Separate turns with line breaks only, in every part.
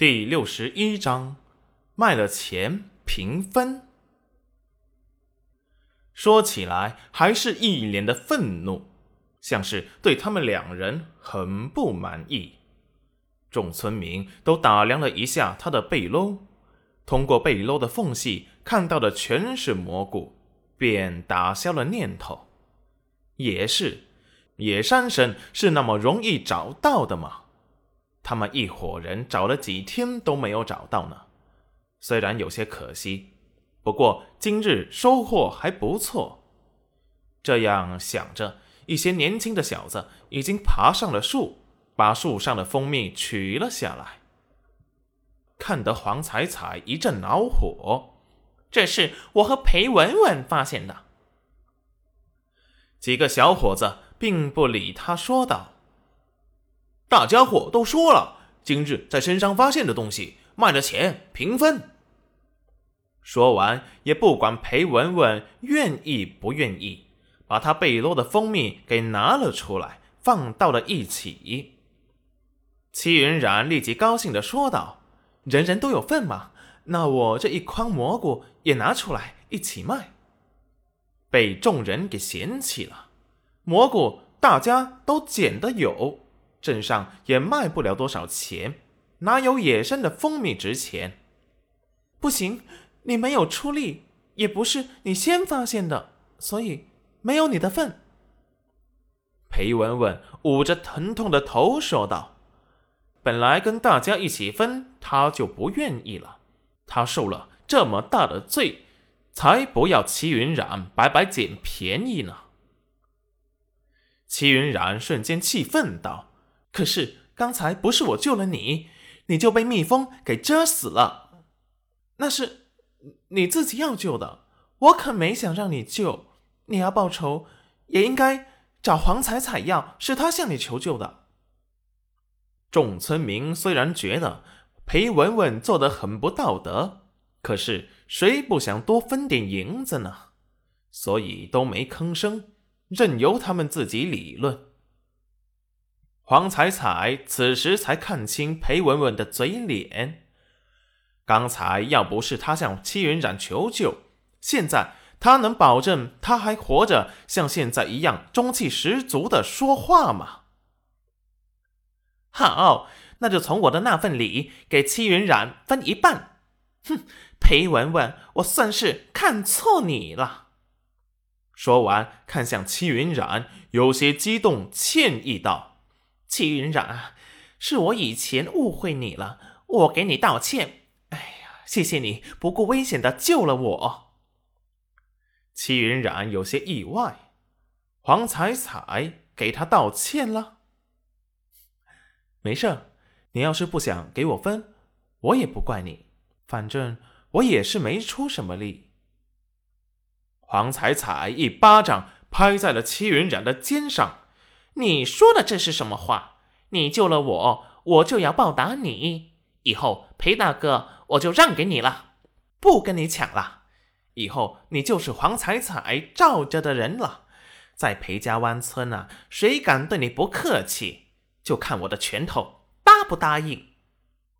第六十一章，卖了钱平分。说起来，还是一脸的愤怒，像是对他们两人很不满意。众村民都打量了一下他的背篓，通过背篓的缝隙看到的全是蘑菇，便打消了念头。也是，野山参是那么容易找到的吗？他们一伙人找了几天都没有找到呢，虽然有些可惜，不过今日收获还不错。这样想着，一些年轻的小子已经爬上了树，把树上的蜂蜜取了下来。看得黄彩彩一阵恼火，
这是我和裴文文发现的。
几个小伙子并不理他，说道。大家伙都说了，今日在身上发现的东西卖了钱平分。说完，也不管裴文文愿意不愿意，把他背篓的蜂蜜给拿了出来，放到了一起。戚云染立即高兴的说道：“人人都有份嘛，那我这一筐蘑菇也拿出来一起卖。”被众人给嫌弃了，蘑菇大家都捡的有。镇上也卖不了多少钱，哪有野生的蜂蜜值钱？
不行，你没有出力，也不是你先发现的，所以没有你的份。
裴文文捂着疼痛的头说道：“本来跟大家一起分，他就不愿意了。他受了这么大的罪，才不要齐云染白白捡便宜呢。”齐云染瞬间气愤道。可是刚才不是我救了你，你就被蜜蜂给蛰死了。
那是你自己要救的，我可没想让你救。你要报仇，也应该找黄彩彩要，是他向你求救的。
众村民虽然觉得裴文文做的很不道德，可是谁不想多分点银子呢？所以都没吭声，任由他们自己理论。黄彩彩此时才看清裴文文的嘴脸。刚才要不是他向戚云染求救，现在他能保证他还活着，像现在一样中气十足的说话吗？
好，那就从我的那份礼给戚云染分一半。哼，裴文文，我算是看错你了。
说完，看向戚云染，有些激动，歉意道。
齐云染啊，是我以前误会你了，我给你道歉。哎呀，谢谢你不顾危险的救了我。
齐云染有些意外，黄彩彩给他道歉了。没事，你要是不想给我分，我也不怪你，反正我也是没出什么力。黄彩彩一巴掌拍在了齐云染的肩上。
你说的这是什么话？你救了我，我就要报答你。以后裴大哥，我就让给你了，不跟你抢了。以后你就是黄彩彩赵家的人了，在裴家湾村啊，谁敢对你不客气，就看我的拳头答不答应。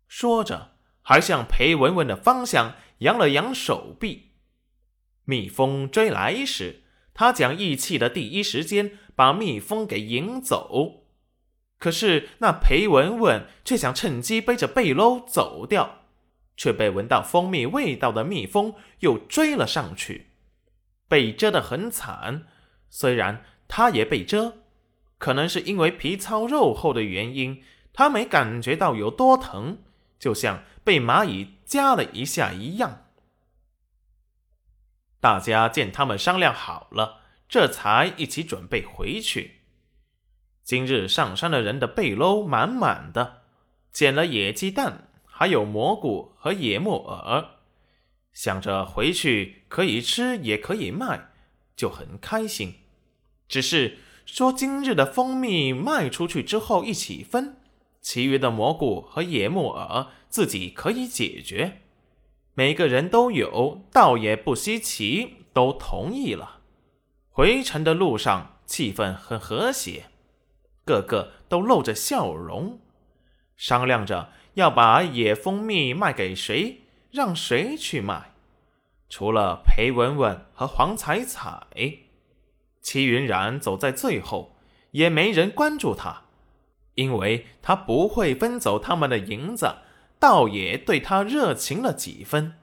说着，还向裴文文的方向扬了扬手臂。蜜蜂追来时，他讲义气的第一时间。把蜜蜂给引走，可是那裴文文却想趁机背着背篓走掉，却被闻到蜂蜜味道的蜜蜂又追了上去，被蛰得很惨。虽然他也被蛰，可能是因为皮糙肉厚的原因，他没感觉到有多疼，就像被蚂蚁夹了一下一样。大家见他们商量好了。这才一起准备回去。今日上山的人的背篓满满的，捡了野鸡蛋，还有蘑菇和野木耳，想着回去可以吃也可以卖，就很开心。只是说今日的蜂蜜卖出去之后一起分，其余的蘑菇和野木耳自己可以解决，每个人都有，倒也不稀奇，都同意了。回程的路上，气氛很和谐，个个都露着笑容，商量着要把野蜂蜜卖给谁，让谁去卖。除了裴文文和黄彩彩，齐云然走在最后，也没人关注他，因为他不会分走他们的银子，倒也对他热情了几分。